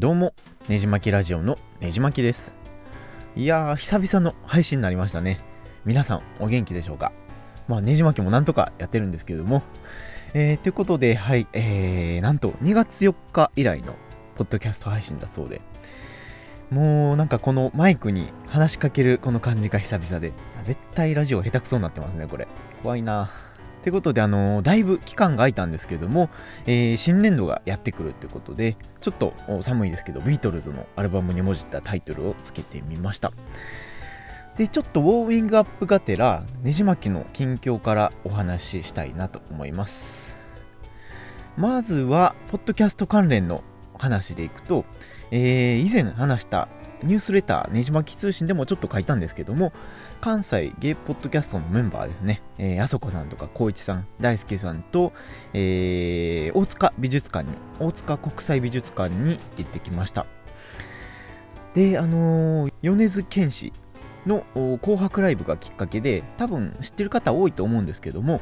どうも、ねじまきラジオのねじまきです。いやー、久々の配信になりましたね。皆さん、お元気でしょうか？まあ、ねじまきもなんとかやってるんですけれども。えー、ということで、はい、えー、なんと2月4日以来のポッドキャスト配信だそうで、もうなんかこのマイクに話しかけるこの感じが久々で、絶対ラジオ下手くそになってますね、これ。怖いなということで、あの、だいぶ期間が空いたんですけども、えー、新年度がやってくるということで、ちょっと寒いですけど、ビートルズのアルバムに文字ったタイトルをつけてみました。で、ちょっとウォーミングアップがてら、ねじ巻きの近況からお話ししたいなと思います。まずは、ポッドキャスト関連の話でいくと、えー、以前話したニュースレター、ねじ巻き通信でもちょっと書いたんですけども、関西ゲイポッドキャストのメンバーですね、えー、あそこさんとか光一さん、大輔さんと、えー、大塚美術館に、大塚国際美術館に行ってきました。で、あのー、米津玄師の紅白ライブがきっかけで、多分知ってる方多いと思うんですけども、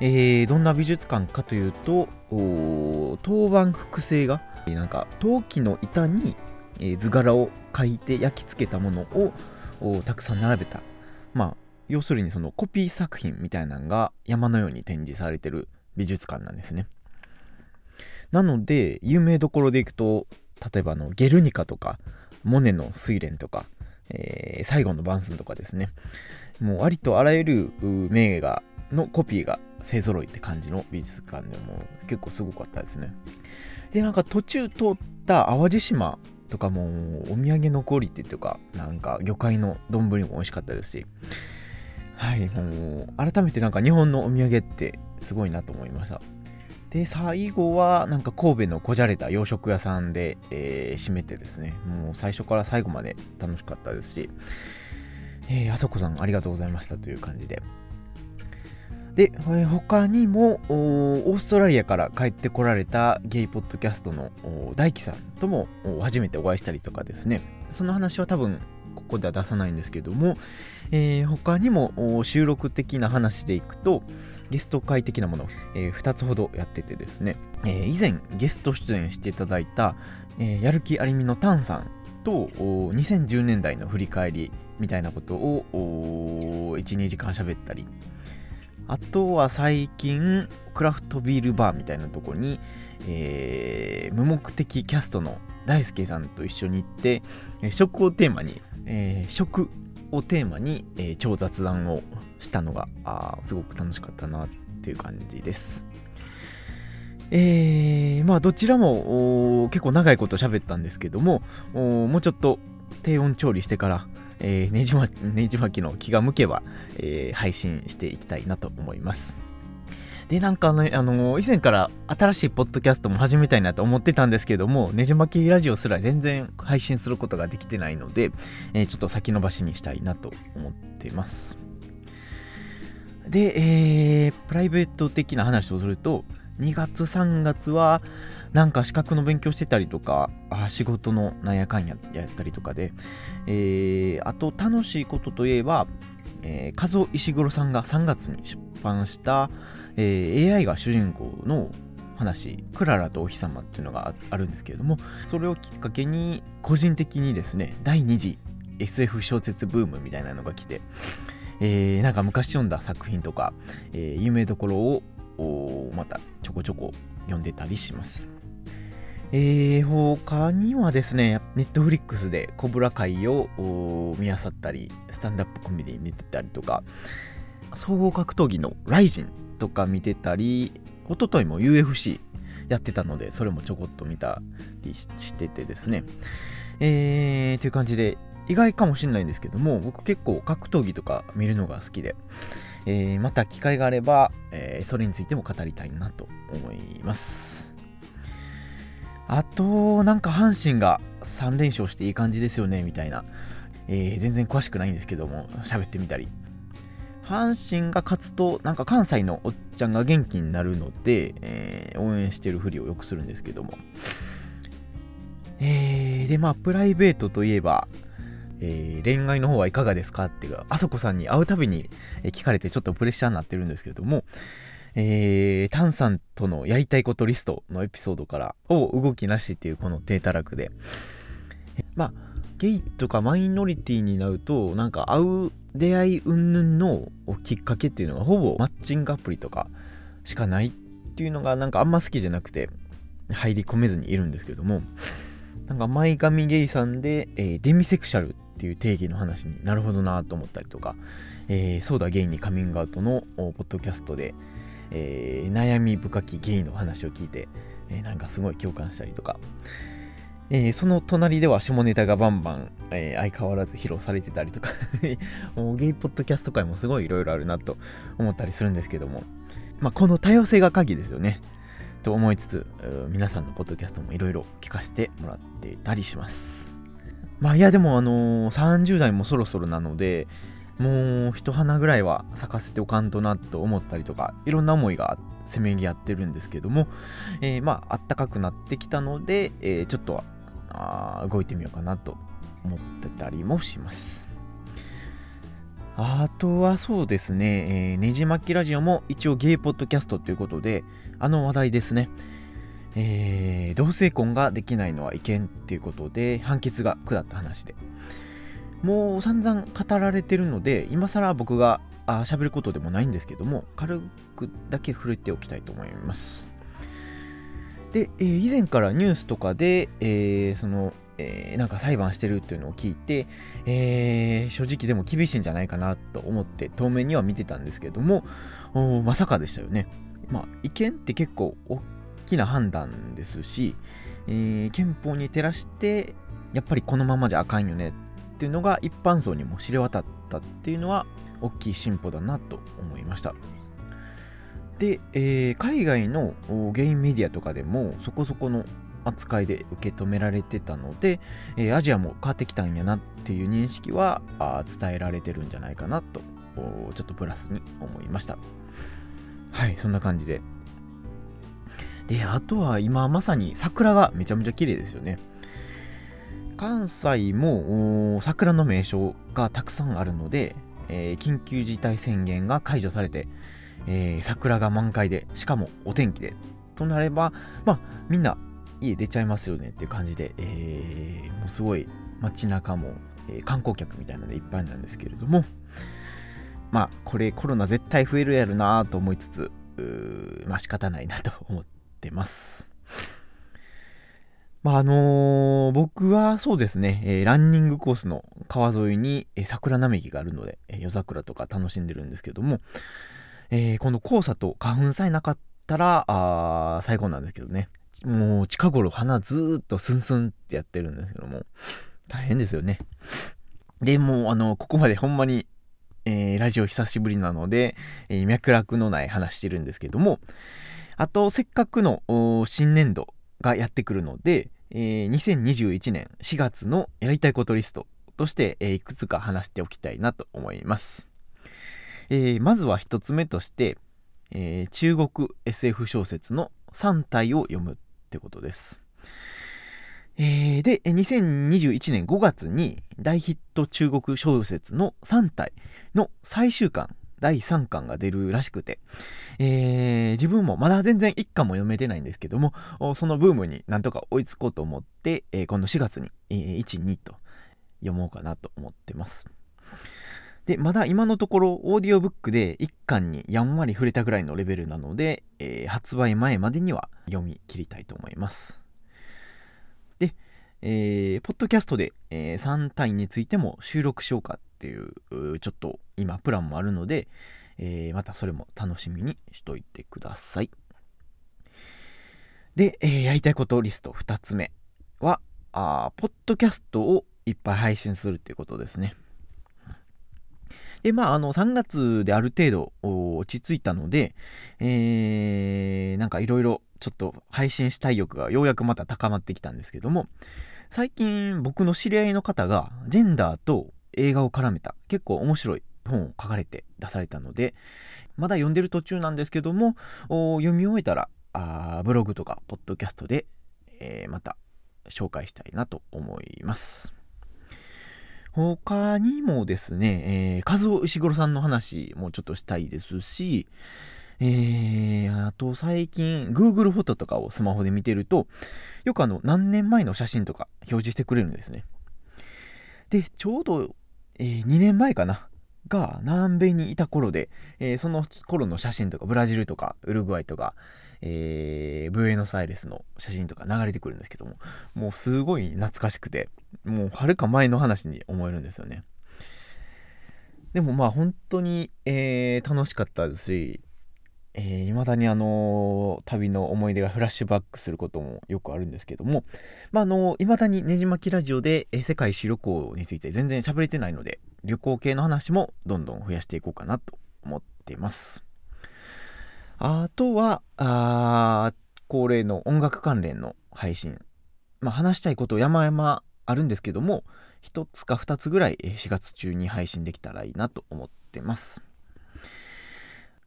えー、どんな美術館かというと、当番複製画、なんか陶器の板に、え、図柄を描いて焼き付けたものをたくさん並べた。まあ要するにそのコピー作品みたいなのが山のように展示されてる美術館なんですね。なので有名どころでいくと例えばのゲルニカとかモネの睡蓮とか、えー、最後の晩餐とかですね。もうありとあらゆる名画のコピーが勢ぞろいって感じの美術館でも結構すごかったですね。でなんか途中通った淡路島とかもお土産のクオリティというかなんか魚介の丼も美味しかったですし。はいもう改めてなんか日本のお土産ってすごいなと思いました。で最後はなんか神戸のこじゃれた洋食屋さんで、えー、締めてですね。もう最初から最後まで楽しかったですし、えー、あそこさんありがとうございましたという感じで。で、他にもオーストラリアから帰ってこられたゲイポッドキャストの大輝さんとも初めてお会いしたりとかですね。その話は多分ここでは出さないんですけども、えー、他にも収録的な話でいくとゲスト会的なものを、えー、2つほどやっててですね、えー、以前ゲスト出演していただいた、えー、やる気ありみのタンさんと2010年代の振り返りみたいなことを12時間喋ったりあとは最近、クラフトビールバーみたいなとこに、えー、無目的キャストの大輔さんと一緒に行って、食をテーマに、えー、食をテーマに、えー、超雑談をしたのがあすごく楽しかったなっていう感じです。えー、まあどちらも結構長いこと喋ったんですけどももうちょっと低温調理してからえー、ねじ巻き、ねじ巻きの気が向けば、えー、配信していきたいなと思います。で、なんかね、あのー、以前から新しいポッドキャストも始めたいなと思ってたんですけども、ねじ巻きラジオすら全然配信することができてないので、えー、ちょっと先延ばしにしたいなと思ってます。で、えー、プライベート的な話をすると、2月3月はなんか資格の勉強してたりとかあ仕事のなんやかんややったりとかで、えー、あと楽しいことといえば、えー、和夫石黒さんが3月に出版した、えー、AI が主人公の話「クララとお日様」っていうのがあるんですけれどもそれをきっかけに個人的にですね第2次 SF 小説ブームみたいなのが来て、えー、なんか昔読んだ作品とか、えー、有名どころをまたちょこちょこ読んでたりします。えー、他にはですね、ネットフリックスでコブラ会を見漁ったり、スタンダップコメディ見てたりとか、総合格闘技のライジンとか見てたり、おとといも UFC やってたので、それもちょこっと見たりしててですね。えー、という感じで、意外かもしれないんですけども、僕結構格闘技とか見るのが好きで、えー、また機会があれば、えー、それについても語りたいなと思います。あと、なんか阪神が3連勝していい感じですよね、みたいな。えー、全然詳しくないんですけども、喋ってみたり。阪神が勝つと、なんか関西のおっちゃんが元気になるので、えー、応援してるふりをよくするんですけども。えー、で、まあ、プライベートといえば、えー、恋愛の方はいかがですかっていうあそこさんに会うたびに聞かれてちょっとプレッシャーになってるんですけども、えー、タンさんとのやりたいことリストのエピソードからを動きなしっていうこの低たらくで。まあゲイとかマイノリティになるとなんか会う出会い云々のきっかけっていうのがほぼマッチングアプリとかしかないっていうのがなんかあんま好きじゃなくて入り込めずにいるんですけども。なんか前髪ゲイさんで、えー、デミセクシャルっていう定義の話になるほどなと思ったりとか、えー、そうだゲイにカミングアウトのポッドキャストで、えー、悩み深きゲイの話を聞いて、えー、なんかすごい共感したりとか、えー、その隣では下ネタがバンバン、え、相変わらず披露されてたりとか もうゲイポッドキャスト界もすごいいろいろあるなと思ったりするんですけども、まあ、この多様性が鍵ですよね。と思いつつ、皆さんのポッドキャストもいろいろ聞かせてもらってたりします。まあいやでもあのー、30代もそろそろなので、もう一花ぐらいは咲かせておかんとなと思ったりとか、いろんな思いがせめぎ合ってるんですけども、えー、まああったかくなってきたので、えー、ちょっとはあ動いてみようかなと思ってたりもします。あとはそうですね、えー、ねじ巻きラジオも一応ゲイポッドキャストということで、あの話題ですね。えー、同性婚ができないのは違憲っていうことで判決が下った話で。もう散々語られてるので、今更僕が喋ることでもないんですけども、軽くだけ触れておきたいと思います。で、えー、以前からニュースとかで、えー、その、えー、なんか裁判してるっていうのを聞いて、え、正直でも厳しいんじゃないかなと思って当面には見てたんですけどもまさかでしたよね。まあ違憲って結構大きな判断ですし、え、憲法に照らしてやっぱりこのままじゃあかんよねっていうのが一般層にも知れ渡ったっていうのは大きい進歩だなと思いました。で、えー、海外のゲインメディアとかでもそこそこの扱いで受け止められてたので、えー、アジアも変わってきたんやなっていう認識はあ伝えられてるんじゃないかなとちょっとプラスに思いました。はいそんな感じで。であとは今まさに桜がめちゃめちゃ綺麗ですよね。関西も桜の名所がたくさんあるので、えー、緊急事態宣言が解除されてえー、桜が満開で、しかもお天気で、となれば、まあ、みんな家出ちゃいますよねっていう感じで、えー、もうすごい街中も、え、観光客みたいなのでいっぱいなんですけれども、まあ、これコロナ絶対増えるやるなと思いつつ、まあ仕方ないなと思ってます。まああのー、僕はそうですね、えー、ランニングコースの川沿いに、えー、桜並木があるので、え夜桜とか楽しんでるんですけども、え、この黄砂と花粉さえなかったら、あ最高なんですけどね。もう近頃鼻ずっとスンスンってやってるんですけども、大変ですよね。で、もあの、ここまでほんまに、え、ラジオ久しぶりなので、え、脈絡のない話してるんですけども、あと、せっかくの新年度がやってくるので、えー、2021年4月のやりたいことリストとして、えー、いくつか話しておきたいなと思います。えー、まずは一つ目として、えー、中国 SF 小説の3体を読むってことです。えー、で、2021年5月に大ヒット中国小説の3体の最終巻、第3巻が出るらしくて、えー、自分もまだ全然1巻も読めてないんですけども、そのブームになんとか追いつこうと思って、えー、この4月に、えー、1、2と読もうかなと思ってます。で、まだ今のところオーディオブックで1巻にやんわり触れたぐらいのレベルなので、えー、発売前までには読み切りたいと思います。で、えー、ポッドキャストで、えー、3体についても収録しようかっていう、ちょっと今プランもあるので、えー、またそれも楽しみにしといてください。で、えー、やりたいことリスト2つ目は、あポッドキャストをいっぱい配信するっていうことですね。で、まあ、あの、3月である程度落ち着いたので、えー、なんかいろいろちょっと配信したい欲がようやくまた高まってきたんですけども、最近僕の知り合いの方がジェンダーと映画を絡めた結構面白い本を書かれて出されたので、まだ読んでる途中なんですけども、読み終えたらあブログとかポッドキャストで、えー、また紹介したいなと思います。他にもですね、えー、和夫石黒さんの話もちょっとしたいですし、えー、あと最近 Google フォトとかをスマホで見てるとよくあの何年前の写真とか表示してくれるんですねでちょうど、えー、2年前かな？が南米にいた頃で、えー、その頃の写真とかブラジルとかウルグアイとか、えー、ブエノスアイレスの写真とか流れてくるんですけどももうすごい懐かしくてもうはるか前の話に思えるんですよね。でもまあ本当に、えー、楽しかったですし、えー、だにあの、旅の思い出がフラッシュバックすることもよくあるんですけども、まあ、あのー、だにねじまきラジオで、え、世界史旅行について全然喋れてないので、旅行系の話もどんどん増やしていこうかなと思っています。あとは、あ恒例の音楽関連の配信。まあ、話したいこと山々あるんですけども、1つか2つぐらい4月中に配信できたらいいなと思ってます。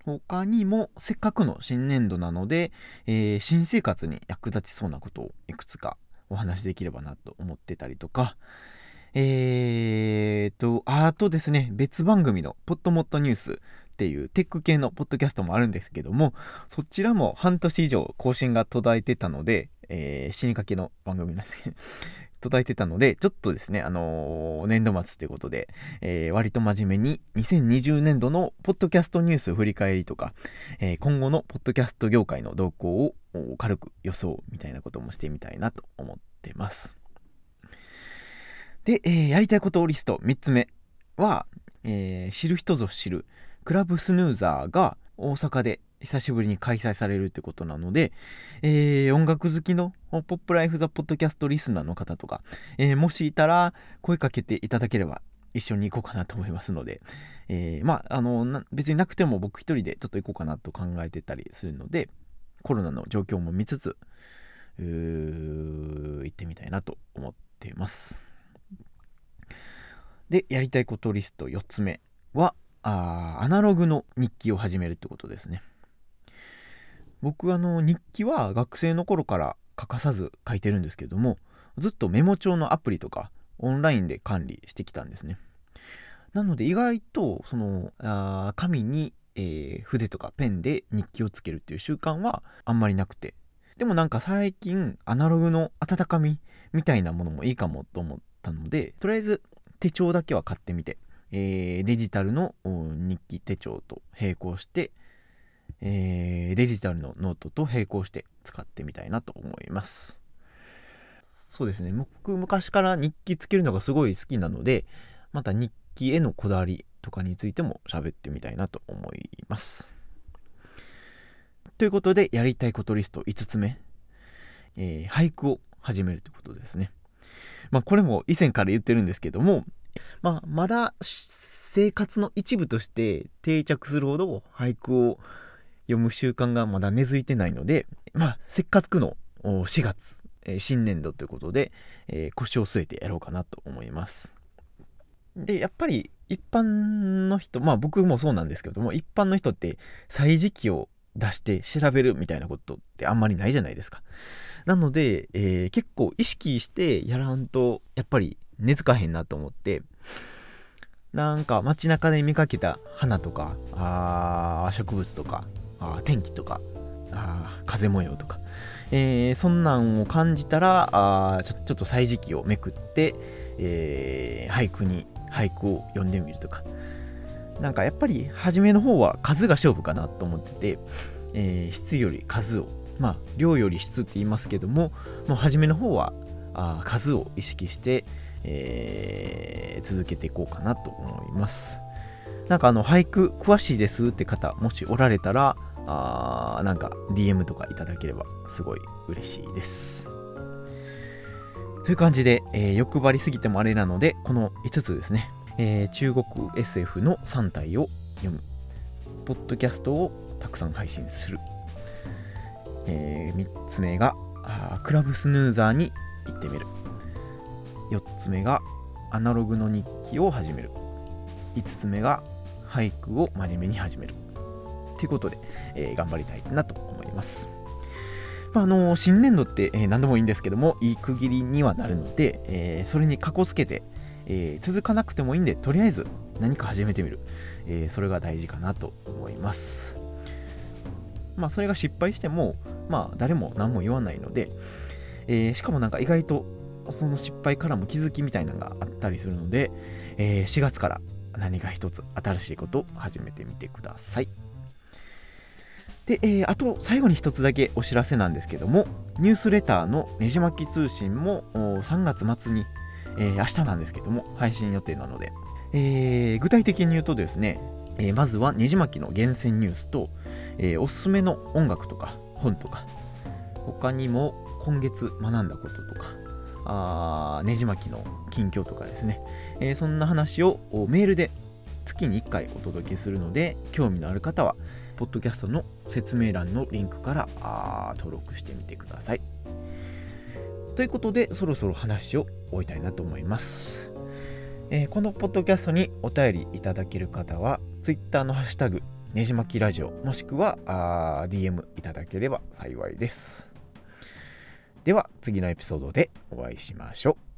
他にもせっかくの新年度なので、えー、新生活に役立ちそうなことをいくつかお話しできればなと思ってたりとか、えーと、あとですね、別番組のポットモットニュースっていうテック系のポッドキャストもあるんですけども、そちらも半年以上更新が途絶えてたので、えー、死にかけの番組なんですけど、途絶えてたので、ちょっとですね、あのー、年度末っていうことで、えー、割と真面目に2020年度のポッドキャストニュース振り返りとか、えー、今後のポッドキャスト業界の動向を軽く予想みたいなこともしてみたいなと思ってます。で、えー、やりたいことリスト3つ目は、えー、知る人ぞ知るクラブスヌーザーが大阪で久しぶりに開催されるってことなので、えー、音楽好きのポップライフザポッドキャストリスナーの方とか、えー、もしいたら声かけていただければ一緒に行こうかなと思いますので、えー、まあ、あの、別になくても僕一人でちょっと行こうかなと考えてたりするので、コロナの状況も見つつ、行ってみたいなと思っています。で、やりたいことリスト4つ目は、あアナログの日記を始めるってことですね。僕あの日記は学生の頃から欠かさず書いてるんですけどもずっとメモ帳のアプリとかオンラインで管理してきたんですね。なので意外とそのあ紙に、えー、筆とかペンで日記をつけるっていう習慣はあんまりなくて。でもなんか最近アナログの温かみみたいなものもいいかもと思ったのでとりあえず手帳だけは買ってみて、えー、デジタルの日記手帳と並行してえー、デジタルのノートと並行して使ってみたいなと思います。そうですね。僕、昔から日記つけるのがすごい好きなので、また日記へのこだわりとかについても喋ってみたいなと思います。ということで、やりたいことリスト5つ目。えー、俳句を始めるということですね。まあ、これも以前から言ってるんですけども、まあ、まだ生活の一部として定着するほど俳句を読む習慣がまだ根付いてないので、まあ、せっかくの4月、えー、新年度ということで、えー、腰を据えてやろうかなと思います。で、やっぱり一般の人、まあ僕もそうなんですけども、一般の人って歳時記を出して調べるみたいなことってあんまりないじゃないですか。なので、えー、結構意識してやらんと、やっぱり根付かへんなと思って、なんか街中で見かけた花とか、あ植物とか、あ天気とかあ風模様とか、えー、そんなんを感じたらあちょちょっと歳時記をめくって、えー、俳句に俳句を読んでみるとか。なんかやっぱり初めの方は数が勝負かなと思ってて、えー、質より数をまあ量より質って言いますけどももう初めの方はあ数を意識して、えー、続けていこうかなと思います。なんかあの俳句詳しいですって方もしおられたらあなんか DM とかいただければすごい嬉しいです。という感じで、えー、欲張りすぎてもあれなので、この5つですね、えー、中国 SF の3体を読む、ポッドキャストをたくさん配信する、えー、3つ目がクラブスヌーザーに行ってみる、4つ目がアナログの日記を始める、5つ目が俳句を真面目に始める。ということで、えー、頑張りたいなと思います。まあ、あの新年度って、え、何でもいいんですけども、いい区切りにはなるので、え、それにかこつけて、え、続かなくてもいいんで、とりあえず何か始めてみる。えそれが大事かなと思います。まあそれが失敗してもまあ誰も何も言わないので、えー、しかもなんか意外とその失敗からも気づきみたいなのがあったりするので、えー、4月から何か一つ新しいことを始めてみてください。で、えー、あと最後に一つだけお知らせなんですけども、ニュースレターのねじ巻き通信も3月末に、えー、明日なんですけども、配信予定なので、えー、具体的に言うとですね、えー、まずはねじ巻きの厳選ニュースと、えー、おすすめの音楽とか本とか、他にも今月学んだこととか、あねじ巻きの近況とかですね、えー、そんな話をメールで月に1回お届けするので、興味のある方は、ポッドキャストの説明欄のリンクからあ登録してみてください。ということで、そろそろ話を終えたいなと思います。えー、このポッドキャストにお便りいただける方は、Twitter のハッシュタグ、ねじまきラジオ、もしくはあ DM いただければ幸いです。では、次のエピソードでお会いしましょう。